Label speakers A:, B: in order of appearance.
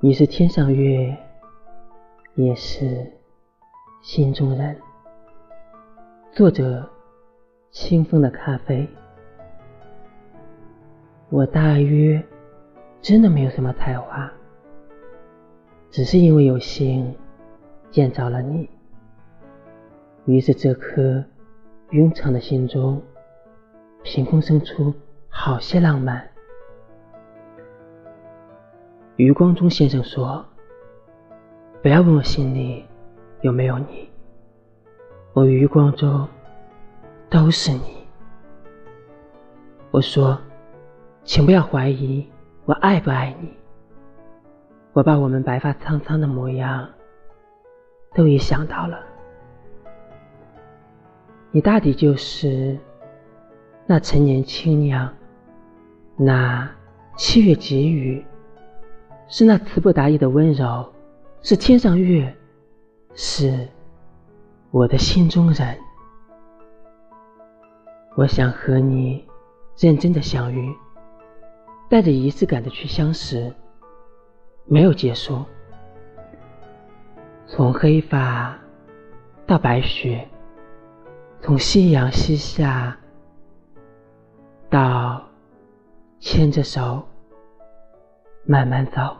A: 你是天上月，也是心中人。作者：清风的咖啡。我大约真的没有什么才华，只是因为有幸见着了你，于是这颗庸常的心中凭空生出好些浪漫。余光中先生说：“不要问我心里有没有你，我余光中都是你。”我说：“请不要怀疑我爱不爱你。”我把我们白发苍苍的模样都已想到了，你大抵就是那陈年青酿，那七月急雨。是那词不达意的温柔，是天上月，是我的心中人。我想和你认真的相遇，带着仪式感的去相识，没有结束。从黑发到白雪，从夕阳西下到牵着手。慢慢走。